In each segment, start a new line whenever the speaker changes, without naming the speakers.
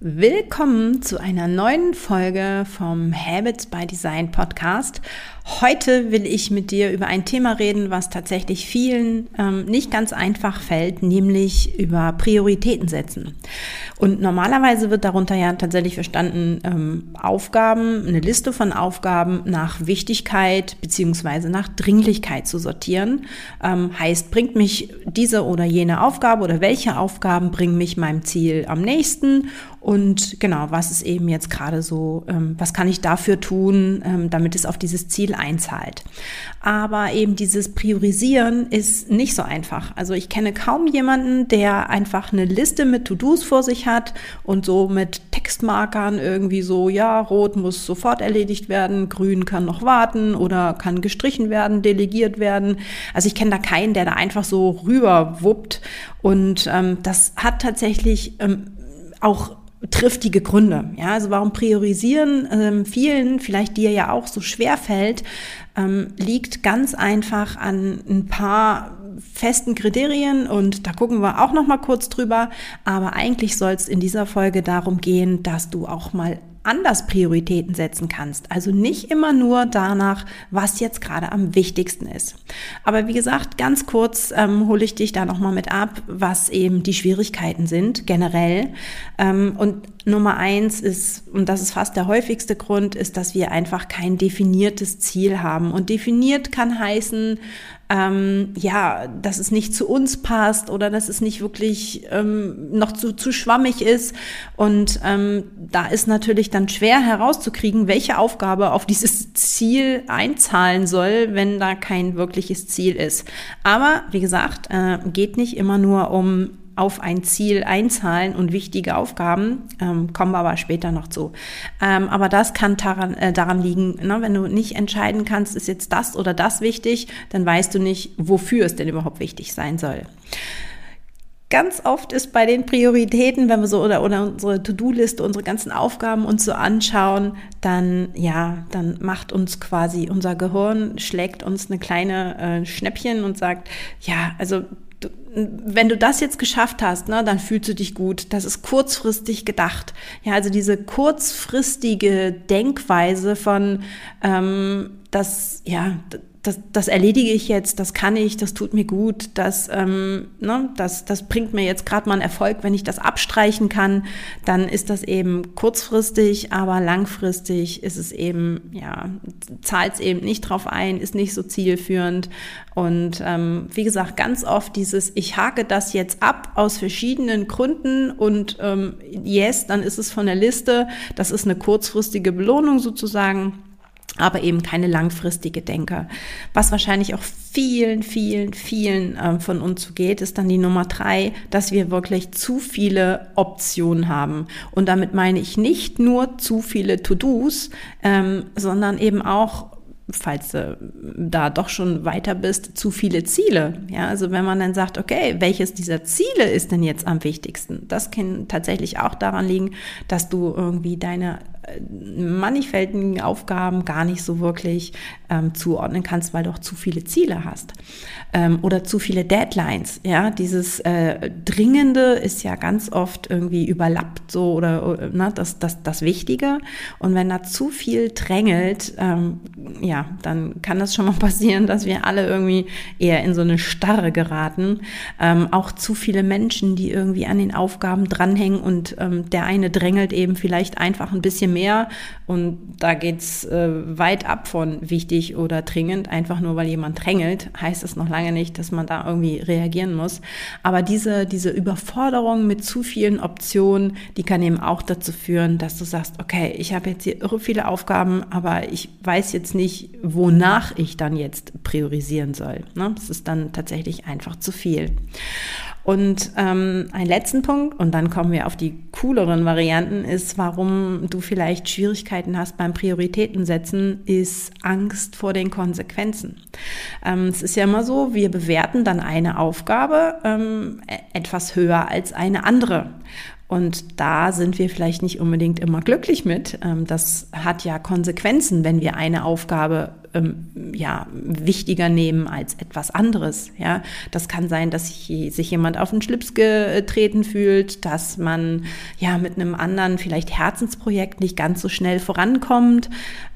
Willkommen zu einer neuen Folge vom Habits by Design Podcast. Heute will ich mit dir über ein Thema reden, was tatsächlich vielen ähm, nicht ganz einfach fällt, nämlich über Prioritäten setzen. Und normalerweise wird darunter ja tatsächlich verstanden ähm, Aufgaben, eine Liste von Aufgaben nach Wichtigkeit beziehungsweise nach Dringlichkeit zu sortieren. Ähm, heißt, bringt mich diese oder jene Aufgabe oder welche Aufgaben bringen mich meinem Ziel am nächsten und genau, was ist eben jetzt gerade so, ähm, was kann ich dafür tun, ähm, damit es auf dieses Ziel einzahlt. Aber eben dieses Priorisieren ist nicht so einfach. Also ich kenne kaum jemanden, der einfach eine Liste mit To-Dos vor sich hat und so mit Textmarkern irgendwie so, ja, rot muss sofort erledigt werden, grün kann noch warten oder kann gestrichen werden, delegiert werden. Also ich kenne da keinen, der da einfach so rüber wuppt. Und ähm, das hat tatsächlich ähm, auch triftige Gründe. Ja, also warum priorisieren ähm, vielen, vielleicht dir ja auch so schwer fällt, ähm, liegt ganz einfach an ein paar festen Kriterien und da gucken wir auch noch mal kurz drüber. Aber eigentlich soll es in dieser Folge darum gehen, dass du auch mal anders Prioritäten setzen kannst. Also nicht immer nur danach, was jetzt gerade am wichtigsten ist. Aber wie gesagt, ganz kurz ähm, hole ich dich da nochmal mit ab, was eben die Schwierigkeiten sind generell. Ähm, und Nummer eins ist, und das ist fast der häufigste Grund, ist, dass wir einfach kein definiertes Ziel haben. Und definiert kann heißen, ähm, ja, dass es nicht zu uns passt oder dass es nicht wirklich ähm, noch zu, zu schwammig ist. Und ähm, da ist natürlich dann schwer herauszukriegen, welche Aufgabe auf dieses Ziel einzahlen soll, wenn da kein wirkliches Ziel ist. Aber wie gesagt, äh, geht nicht immer nur um auf ein Ziel einzahlen und wichtige Aufgaben, ähm, kommen wir aber später noch zu. Ähm, aber das kann daran, äh, daran liegen, ne? wenn du nicht entscheiden kannst, ist jetzt das oder das wichtig, dann weißt du nicht, wofür es denn überhaupt wichtig sein soll. Ganz oft ist bei den Prioritäten, wenn wir so oder, oder unsere To-Do-Liste, unsere ganzen Aufgaben uns so anschauen, dann ja, dann macht uns quasi unser Gehirn schlägt uns eine kleine äh, Schnäppchen und sagt, ja, also du, wenn du das jetzt geschafft hast, ne, dann fühlst du dich gut. Das ist kurzfristig gedacht. Ja, also diese kurzfristige Denkweise von, ähm, das, ja, das, das erledige ich jetzt, das kann ich, das tut mir gut, das, ähm, ne, das, das bringt mir jetzt gerade mal einen Erfolg, wenn ich das abstreichen kann, dann ist das eben kurzfristig, aber langfristig ist es eben, ja, zahlt es eben nicht drauf ein, ist nicht so zielführend. Und ähm, wie gesagt, ganz oft dieses, ich hake das jetzt ab aus verschiedenen Gründen und ähm, yes, dann ist es von der Liste, das ist eine kurzfristige Belohnung sozusagen aber eben keine langfristige Denker. Was wahrscheinlich auch vielen, vielen, vielen äh, von uns so geht, ist dann die Nummer drei, dass wir wirklich zu viele Optionen haben. Und damit meine ich nicht nur zu viele To-Dos, ähm, sondern eben auch falls du da doch schon weiter bist, zu viele Ziele. Ja, also wenn man dann sagt, okay, welches dieser Ziele ist denn jetzt am wichtigsten? Das kann tatsächlich auch daran liegen, dass du irgendwie deine mannigfältigen Aufgaben gar nicht so wirklich ähm, zuordnen kannst, weil du auch zu viele Ziele hast ähm, oder zu viele Deadlines. Ja, dieses äh, Dringende ist ja ganz oft irgendwie überlappt so oder ne, das, das, das Wichtige. Und wenn da zu viel drängelt, ähm, ja, dann kann das schon mal passieren, dass wir alle irgendwie eher in so eine Starre geraten. Ähm, auch zu viele Menschen, die irgendwie an den Aufgaben dranhängen und ähm, der eine drängelt eben vielleicht einfach ein bisschen mehr mehr. Und da geht's äh, weit ab von wichtig oder dringend. Einfach nur, weil jemand drängelt, heißt das noch lange nicht, dass man da irgendwie reagieren muss. Aber diese, diese Überforderung mit zu vielen Optionen, die kann eben auch dazu führen, dass du sagst, okay, ich habe jetzt hier irre viele Aufgaben, aber ich weiß jetzt nicht, wonach ich dann jetzt priorisieren soll. Ne? Das ist dann tatsächlich einfach zu viel. Und ähm, ein letzten Punkt, und dann kommen wir auf die cooleren Varianten, ist, warum du vielleicht Schwierigkeiten hast beim Prioritäten setzen, ist Angst vor den Konsequenzen. Ähm, es ist ja immer so, wir bewerten dann eine Aufgabe ähm, e-, etwas höher als eine andere. Und da sind wir vielleicht nicht unbedingt immer glücklich mit. Ähm, das hat ja Konsequenzen, wenn wir eine Aufgabe ähm, ja, wichtiger nehmen als etwas anderes. Ja, das kann sein, dass sich jemand auf den Schlips getreten fühlt, dass man ja mit einem anderen vielleicht Herzensprojekt nicht ganz so schnell vorankommt.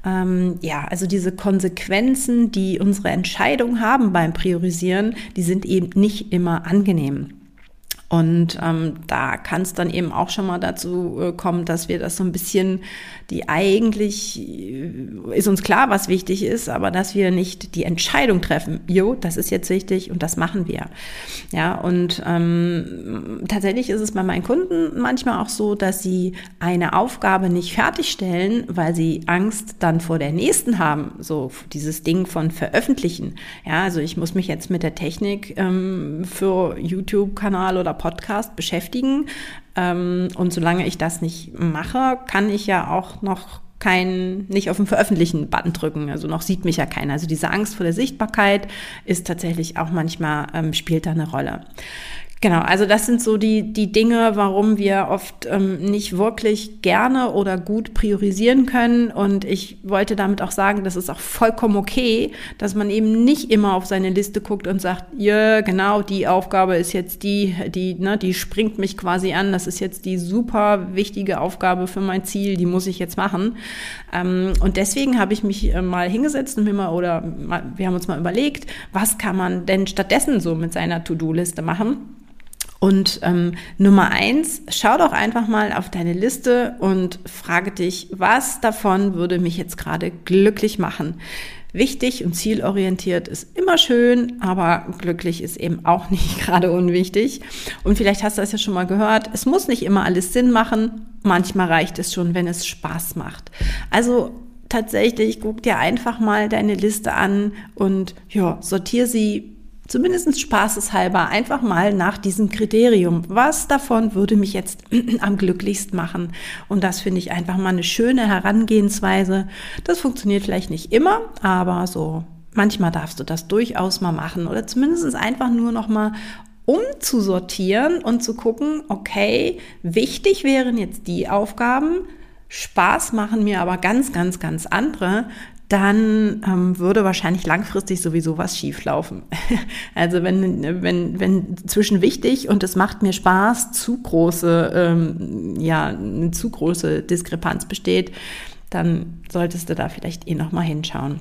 Ähm, ja, also diese Konsequenzen, die unsere Entscheidung haben beim Priorisieren, die sind eben nicht immer angenehm. Und ähm, da kann es dann eben auch schon mal dazu äh, kommen, dass wir das so ein bisschen, die eigentlich äh, ist uns klar, was wichtig ist, aber dass wir nicht die Entscheidung treffen, jo, das ist jetzt wichtig und das machen wir. Ja, und ähm, tatsächlich ist es bei meinen Kunden manchmal auch so, dass sie eine Aufgabe nicht fertigstellen, weil sie Angst dann vor der nächsten haben. So dieses Ding von veröffentlichen. Ja, also ich muss mich jetzt mit der Technik ähm, für YouTube-Kanal oder Podcast beschäftigen. Ähm, und solange ich das nicht mache, kann ich ja auch noch kein, nicht auf den Veröffentlichen-Button drücken. Also noch sieht mich ja keiner. Also diese Angst vor der Sichtbarkeit ist tatsächlich auch manchmal, ähm, spielt da eine Rolle. Genau, also das sind so die, die Dinge, warum wir oft ähm, nicht wirklich gerne oder gut priorisieren können. Und ich wollte damit auch sagen, das ist auch vollkommen okay, dass man eben nicht immer auf seine Liste guckt und sagt, ja, genau, die Aufgabe ist jetzt die, die, ne, die springt mich quasi an. Das ist jetzt die super wichtige Aufgabe für mein Ziel, die muss ich jetzt machen. Ähm, und deswegen habe ich mich äh, mal hingesetzt und mir mal, oder mal, wir haben uns mal überlegt, was kann man denn stattdessen so mit seiner To-Do-Liste machen? Und ähm, Nummer eins, schau doch einfach mal auf deine Liste und frage dich, was davon würde mich jetzt gerade glücklich machen? Wichtig und zielorientiert ist immer schön, aber glücklich ist eben auch nicht gerade unwichtig. Und vielleicht hast du das ja schon mal gehört. Es muss nicht immer alles Sinn machen. Manchmal reicht es schon, wenn es Spaß macht. Also tatsächlich guck dir einfach mal deine Liste an und ja, sortier sie zumindest spaßeshalber einfach mal nach diesem Kriterium. Was davon würde mich jetzt am glücklichst machen? Und das finde ich einfach mal eine schöne Herangehensweise. Das funktioniert vielleicht nicht immer, aber so manchmal darfst du das durchaus mal machen oder zumindest einfach nur noch mal umzusortieren und zu gucken, okay, wichtig wären jetzt die Aufgaben, Spaß machen mir aber ganz, ganz, ganz andere dann ähm, würde wahrscheinlich langfristig sowieso was schieflaufen. also wenn, wenn, wenn zwischen wichtig und es macht mir Spaß zu große, ähm, ja, eine zu große Diskrepanz besteht, dann solltest du da vielleicht eh nochmal hinschauen.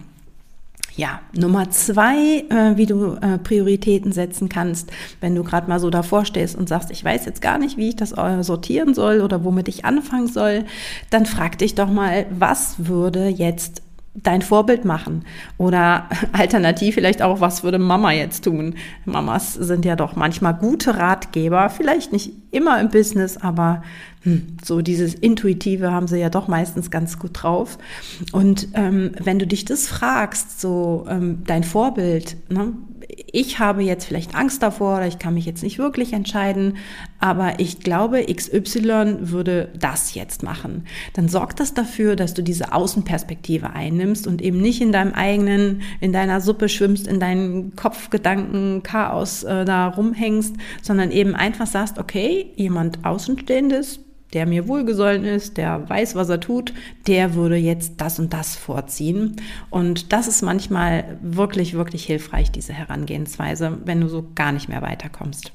Ja, Nummer zwei, äh, wie du äh, Prioritäten setzen kannst, wenn du gerade mal so davor stehst und sagst, ich weiß jetzt gar nicht, wie ich das äh, sortieren soll oder womit ich anfangen soll, dann frag dich doch mal, was würde jetzt dein Vorbild machen oder alternativ vielleicht auch, was würde Mama jetzt tun? Mamas sind ja doch manchmal gute Ratgeber, vielleicht nicht immer im Business, aber hm, so dieses Intuitive haben sie ja doch meistens ganz gut drauf. Und ähm, wenn du dich das fragst, so ähm, dein Vorbild, ne, ich habe jetzt vielleicht Angst davor oder ich kann mich jetzt nicht wirklich entscheiden, aber ich glaube, XY würde das jetzt machen. Dann sorgt das dafür, dass du diese Außenperspektive einnimmst und eben nicht in deinem eigenen, in deiner Suppe schwimmst, in deinen Kopfgedanken, Chaos äh, da rumhängst, sondern eben einfach sagst, okay, jemand Außenstehendes, der mir wohlgesollen ist, der weiß, was er tut, der würde jetzt das und das vorziehen. Und das ist manchmal wirklich, wirklich hilfreich, diese Herangehensweise, wenn du so gar nicht mehr weiterkommst.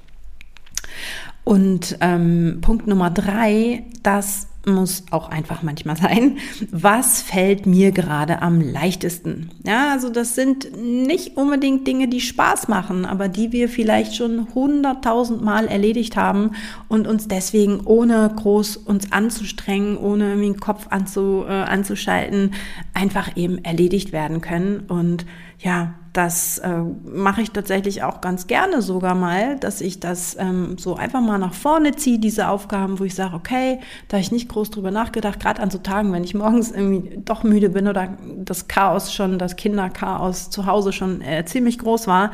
Und ähm, Punkt Nummer drei, das muss auch einfach manchmal sein. Was fällt mir gerade am leichtesten? Ja, also das sind nicht unbedingt Dinge, die Spaß machen, aber die wir vielleicht schon hunderttausend Mal erledigt haben und uns deswegen ohne groß uns anzustrengen, ohne irgendwie den Kopf anzu, äh, anzuschalten, einfach eben erledigt werden können. Und ja, das äh, mache ich tatsächlich auch ganz gerne sogar mal, dass ich das ähm, so einfach mal nach vorne ziehe, diese Aufgaben, wo ich sage, okay, da ich nicht groß drüber nachgedacht, gerade an so Tagen, wenn ich morgens irgendwie doch müde bin oder das Chaos schon, das Kinderchaos zu Hause schon äh, ziemlich groß war,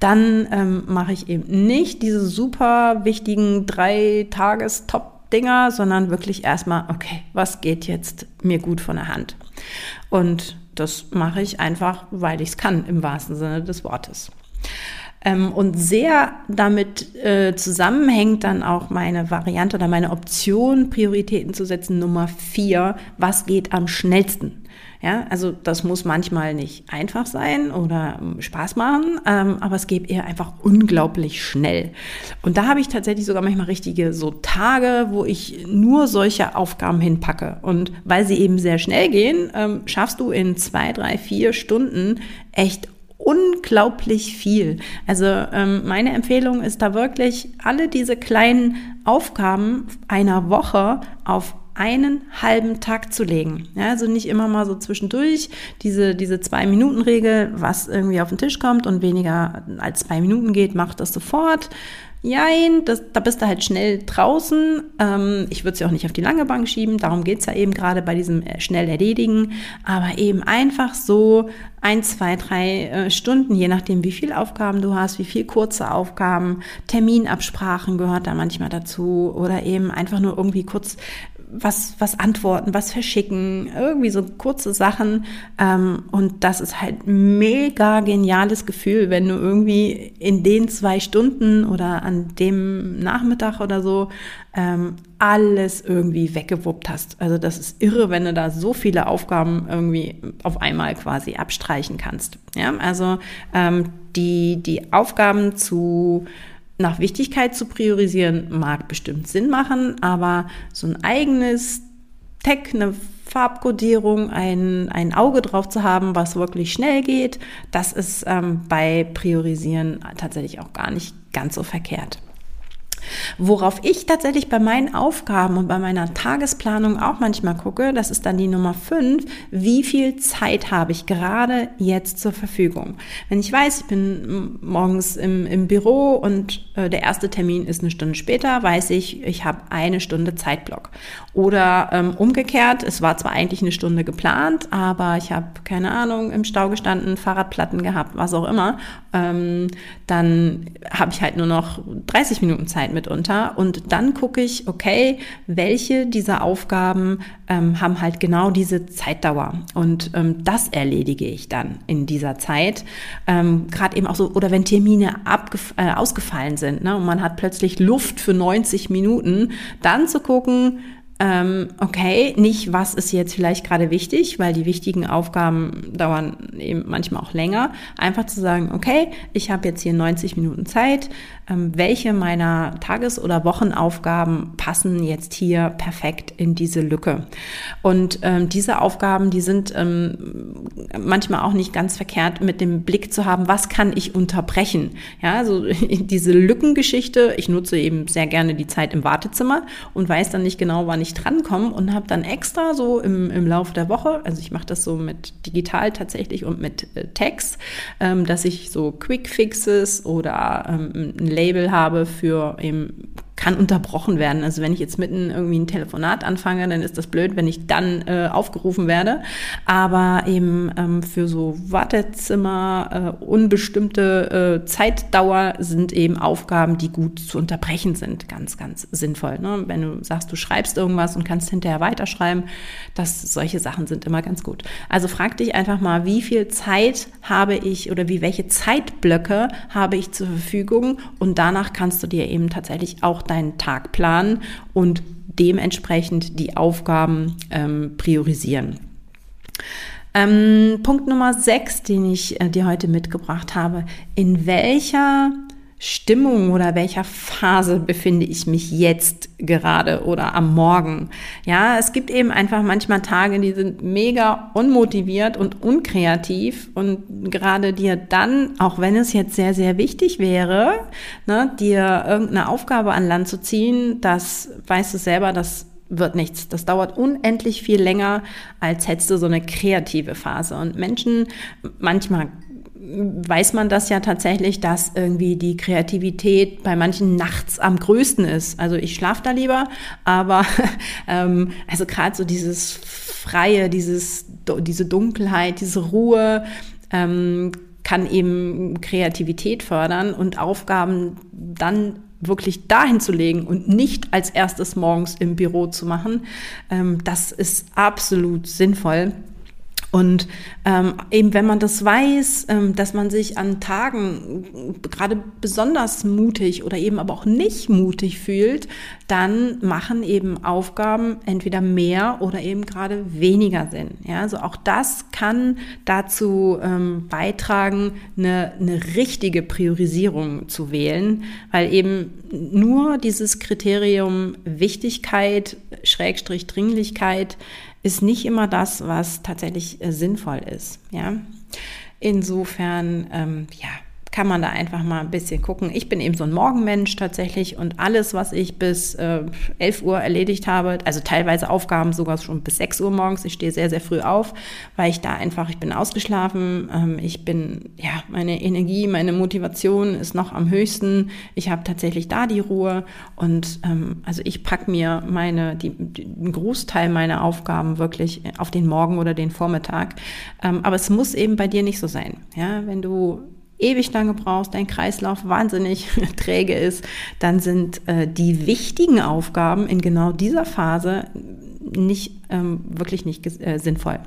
dann ähm, mache ich eben nicht diese super wichtigen drei Tages-Top-Dinger, sondern wirklich erstmal, okay, was geht jetzt mir gut von der Hand? Und das mache ich einfach, weil ich es kann, im wahrsten Sinne des Wortes. Ähm, und sehr damit äh, zusammenhängt dann auch meine Variante oder meine Option, Prioritäten zu setzen. Nummer vier, was geht am schnellsten? Ja, also das muss manchmal nicht einfach sein oder ähm, Spaß machen, ähm, aber es geht eher einfach unglaublich schnell. Und da habe ich tatsächlich sogar manchmal richtige so Tage, wo ich nur solche Aufgaben hinpacke. Und weil sie eben sehr schnell gehen, ähm, schaffst du in zwei, drei, vier Stunden echt unglaublich viel. Also ähm, meine Empfehlung ist da wirklich, alle diese kleinen Aufgaben einer Woche auf einen halben Tag zu legen. Ja, also nicht immer mal so zwischendurch diese, diese Zwei-Minuten-Regel, was irgendwie auf den Tisch kommt und weniger als zwei Minuten geht, macht das sofort. Jein, das, da bist du halt schnell draußen. Ähm, ich würde sie auch nicht auf die lange Bank schieben, darum geht's ja eben gerade bei diesem äh, schnell erledigen. Aber eben einfach so ein, zwei, drei äh, Stunden, je nachdem, wie viel Aufgaben du hast, wie viel kurze Aufgaben, Terminabsprachen gehört da manchmal dazu oder eben einfach nur irgendwie kurz was, was antworten, was verschicken, irgendwie so kurze Sachen. Ähm, und das ist halt mega geniales Gefühl, wenn du irgendwie in den zwei Stunden oder an dem Nachmittag oder so ähm, alles irgendwie weggewuppt hast. Also das ist irre, wenn du da so viele Aufgaben irgendwie auf einmal quasi abstreichen kannst. Ja, also ähm, die, die Aufgaben zu nach Wichtigkeit zu priorisieren, mag bestimmt Sinn machen, aber so ein eigenes Tech, eine Farbkodierung, ein, ein Auge drauf zu haben, was wirklich schnell geht, das ist ähm, bei Priorisieren tatsächlich auch gar nicht ganz so verkehrt. Worauf ich tatsächlich bei meinen Aufgaben und bei meiner Tagesplanung auch manchmal gucke, das ist dann die Nummer fünf, wie viel Zeit habe ich gerade jetzt zur Verfügung? Wenn ich weiß, ich bin morgens im, im Büro und äh, der erste Termin ist eine Stunde später, weiß ich, ich habe eine Stunde Zeitblock. Oder ähm, umgekehrt, es war zwar eigentlich eine Stunde geplant, aber ich habe, keine Ahnung, im Stau gestanden, Fahrradplatten gehabt, was auch immer, ähm, dann habe ich halt nur noch 30 Minuten Zeit mitunter. Und dann gucke ich, okay, welche dieser Aufgaben ähm, haben halt genau diese Zeitdauer. Und ähm, das erledige ich dann in dieser Zeit. Ähm, Gerade eben auch so, oder wenn Termine äh, ausgefallen sind ne, und man hat plötzlich Luft für 90 Minuten, dann zu gucken, ähm, okay, nicht was ist jetzt vielleicht gerade wichtig, weil die wichtigen Aufgaben dauern eben manchmal auch länger. Einfach zu sagen, okay, ich habe jetzt hier 90 Minuten Zeit, ähm, welche meiner Tages- oder Wochenaufgaben passen jetzt hier perfekt in diese Lücke. Und ähm, diese Aufgaben, die sind ähm, manchmal auch nicht ganz verkehrt mit dem Blick zu haben, was kann ich unterbrechen. Ja, also diese Lückengeschichte, ich nutze eben sehr gerne die Zeit im Wartezimmer und weiß dann nicht genau, wann ich ich drankomme und habe dann extra so im, im Laufe der Woche, also ich mache das so mit digital tatsächlich und mit äh, Text, ähm, dass ich so Quick Fixes oder ähm, ein Label habe für eben kann unterbrochen werden. Also wenn ich jetzt mitten irgendwie ein Telefonat anfange, dann ist das blöd, wenn ich dann äh, aufgerufen werde. Aber eben ähm, für so Wartezimmer, äh, unbestimmte äh, Zeitdauer sind eben Aufgaben, die gut zu unterbrechen sind. Ganz, ganz sinnvoll. Ne? Wenn du sagst, du schreibst irgendwas und kannst hinterher weiterschreiben, das, solche Sachen sind immer ganz gut. Also frag dich einfach mal, wie viel Zeit habe ich oder wie welche Zeitblöcke habe ich zur Verfügung und danach kannst du dir eben tatsächlich auch deinen Tag planen und dementsprechend die Aufgaben ähm, priorisieren. Ähm, Punkt Nummer sechs, den ich äh, dir heute mitgebracht habe. In welcher Stimmung oder welcher Phase befinde ich mich jetzt gerade oder am Morgen. Ja, es gibt eben einfach manchmal Tage, die sind mega unmotiviert und unkreativ und gerade dir dann, auch wenn es jetzt sehr, sehr wichtig wäre, ne, dir irgendeine Aufgabe an Land zu ziehen, das weißt du selber, das wird nichts. Das dauert unendlich viel länger, als hättest du so eine kreative Phase. Und Menschen, manchmal weiß man das ja tatsächlich, dass irgendwie die Kreativität bei manchen nachts am größten ist. Also ich schlafe da lieber, aber ähm, also gerade so dieses Freie, dieses, diese Dunkelheit, diese Ruhe ähm, kann eben Kreativität fördern und Aufgaben dann wirklich dahin zu legen und nicht als erstes morgens im Büro zu machen, ähm, das ist absolut sinnvoll. Und ähm, eben wenn man das weiß, ähm, dass man sich an Tagen gerade besonders mutig oder eben aber auch nicht mutig fühlt, dann machen eben Aufgaben entweder mehr oder eben gerade weniger Sinn. Ja, also auch das kann dazu ähm, beitragen, eine, eine richtige Priorisierung zu wählen, weil eben nur dieses Kriterium Wichtigkeit, Schrägstrich Dringlichkeit, ist nicht immer das, was tatsächlich äh, sinnvoll ist. Ja, insofern, ähm, ja, kann man da einfach mal ein bisschen gucken. Ich bin eben so ein Morgenmensch tatsächlich und alles, was ich bis äh, 11 Uhr erledigt habe, also teilweise Aufgaben sogar schon bis 6 Uhr morgens, ich stehe sehr, sehr früh auf, weil ich da einfach, ich bin ausgeschlafen, ähm, ich bin, ja, meine Energie, meine Motivation ist noch am höchsten, ich habe tatsächlich da die Ruhe und ähm, also ich packe mir meine, die, die, einen Großteil meiner Aufgaben wirklich auf den Morgen oder den Vormittag, ähm, aber es muss eben bei dir nicht so sein, ja, wenn du ewig lange brauchst, dein Kreislauf wahnsinnig träge ist, dann sind äh, die wichtigen Aufgaben in genau dieser Phase nicht ähm, wirklich nicht äh, sinnvoll.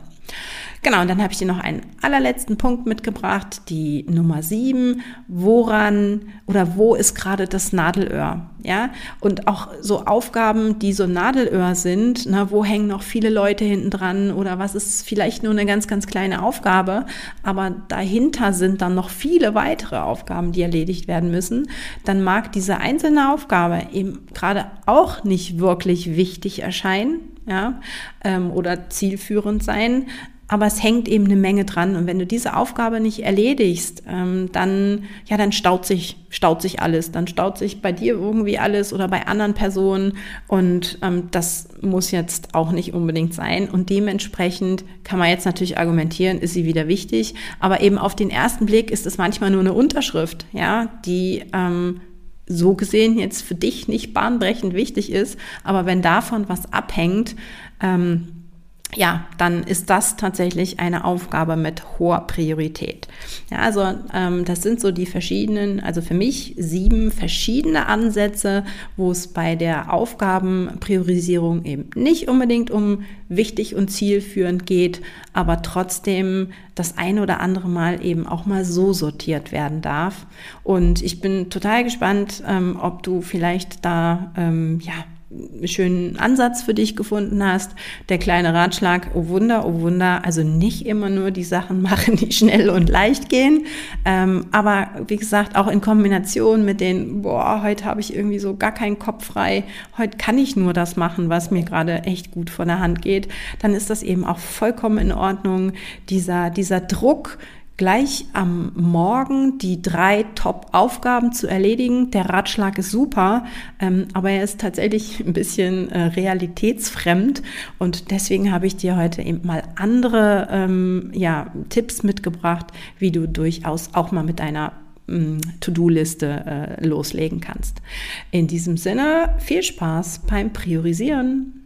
Genau, und dann habe ich dir noch einen allerletzten Punkt mitgebracht, die Nummer sieben. Woran oder wo ist gerade das Nadelöhr? Ja, und auch so Aufgaben, die so Nadelöhr sind, na, wo hängen noch viele Leute hinten dran oder was ist vielleicht nur eine ganz, ganz kleine Aufgabe, aber dahinter sind dann noch viele weitere Aufgaben, die erledigt werden müssen, dann mag diese einzelne Aufgabe eben gerade auch nicht wirklich wichtig erscheinen, ja, ähm, oder zielführend sein, aber es hängt eben eine Menge dran. Und wenn du diese Aufgabe nicht erledigst, ähm, dann, ja, dann staut sich, staut sich alles. Dann staut sich bei dir irgendwie alles oder bei anderen Personen. Und ähm, das muss jetzt auch nicht unbedingt sein. Und dementsprechend kann man jetzt natürlich argumentieren, ist sie wieder wichtig. Aber eben auf den ersten Blick ist es manchmal nur eine Unterschrift, ja, die, ähm, so gesehen jetzt für dich nicht bahnbrechend wichtig ist, aber wenn davon was abhängt, ähm, ja, dann ist das tatsächlich eine Aufgabe mit hoher Priorität. Ja, also ähm, das sind so die verschiedenen, also für mich sieben verschiedene Ansätze, wo es bei der Aufgabenpriorisierung eben nicht unbedingt um wichtig und zielführend geht, aber trotzdem das eine oder andere Mal eben auch mal so sortiert werden darf. Und ich bin total gespannt, ähm, ob du vielleicht da ähm, ja schönen Ansatz für dich gefunden hast. Der kleine Ratschlag, oh Wunder, oh Wunder, also nicht immer nur die Sachen machen, die schnell und leicht gehen, ähm, aber wie gesagt, auch in Kombination mit den, boah, heute habe ich irgendwie so gar keinen Kopf frei, heute kann ich nur das machen, was mir gerade echt gut von der Hand geht, dann ist das eben auch vollkommen in Ordnung. Dieser, dieser Druck, gleich am Morgen die drei Top-Aufgaben zu erledigen. Der Ratschlag ist super, ähm, aber er ist tatsächlich ein bisschen äh, realitätsfremd und deswegen habe ich dir heute eben mal andere ähm, ja, Tipps mitgebracht, wie du durchaus auch mal mit einer mm, To-Do-Liste äh, loslegen kannst. In diesem Sinne, viel Spaß beim Priorisieren.